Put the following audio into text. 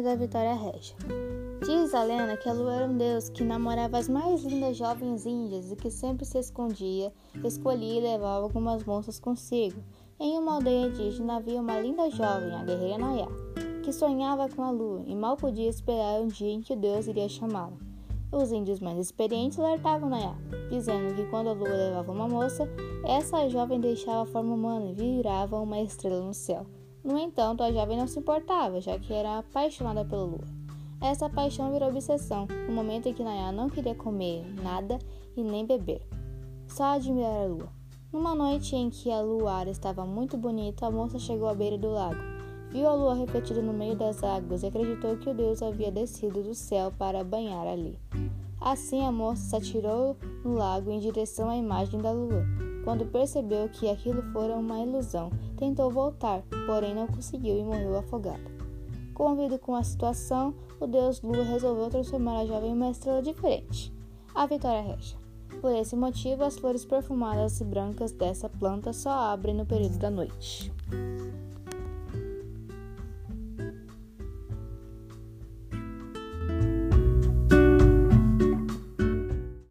Vitória Regia. Diz a lenda que a lua era um deus que namorava as mais lindas jovens índias e que sempre se escondia, escolhia e levava algumas moças consigo. Em uma aldeia indígena havia uma linda jovem, a guerreira Nayá, que sonhava com a lua e mal podia esperar um dia em que Deus iria chamá-la. Os índios mais experientes alertavam Nayá, dizendo que quando a lua levava uma moça, essa jovem deixava a forma humana e virava uma estrela no céu. No entanto, a jovem não se importava, já que era apaixonada pela lua. Essa paixão virou obsessão, no momento em que Nayá não queria comer nada e nem beber, só admirar a lua. Numa noite em que a luar estava muito bonita, a moça chegou à beira do lago. Viu a lua refletida no meio das águas e acreditou que o deus havia descido do céu para banhar ali. Assim, a moça se atirou no lago em direção à imagem da lua. Quando percebeu que aquilo fora uma ilusão, tentou voltar, porém não conseguiu e morreu afogada. Comovido com a situação, o deus Lua resolveu transformar a jovem em uma estrela diferente, a Vitória Regia. Por esse motivo, as flores perfumadas e brancas dessa planta só abrem no período da noite.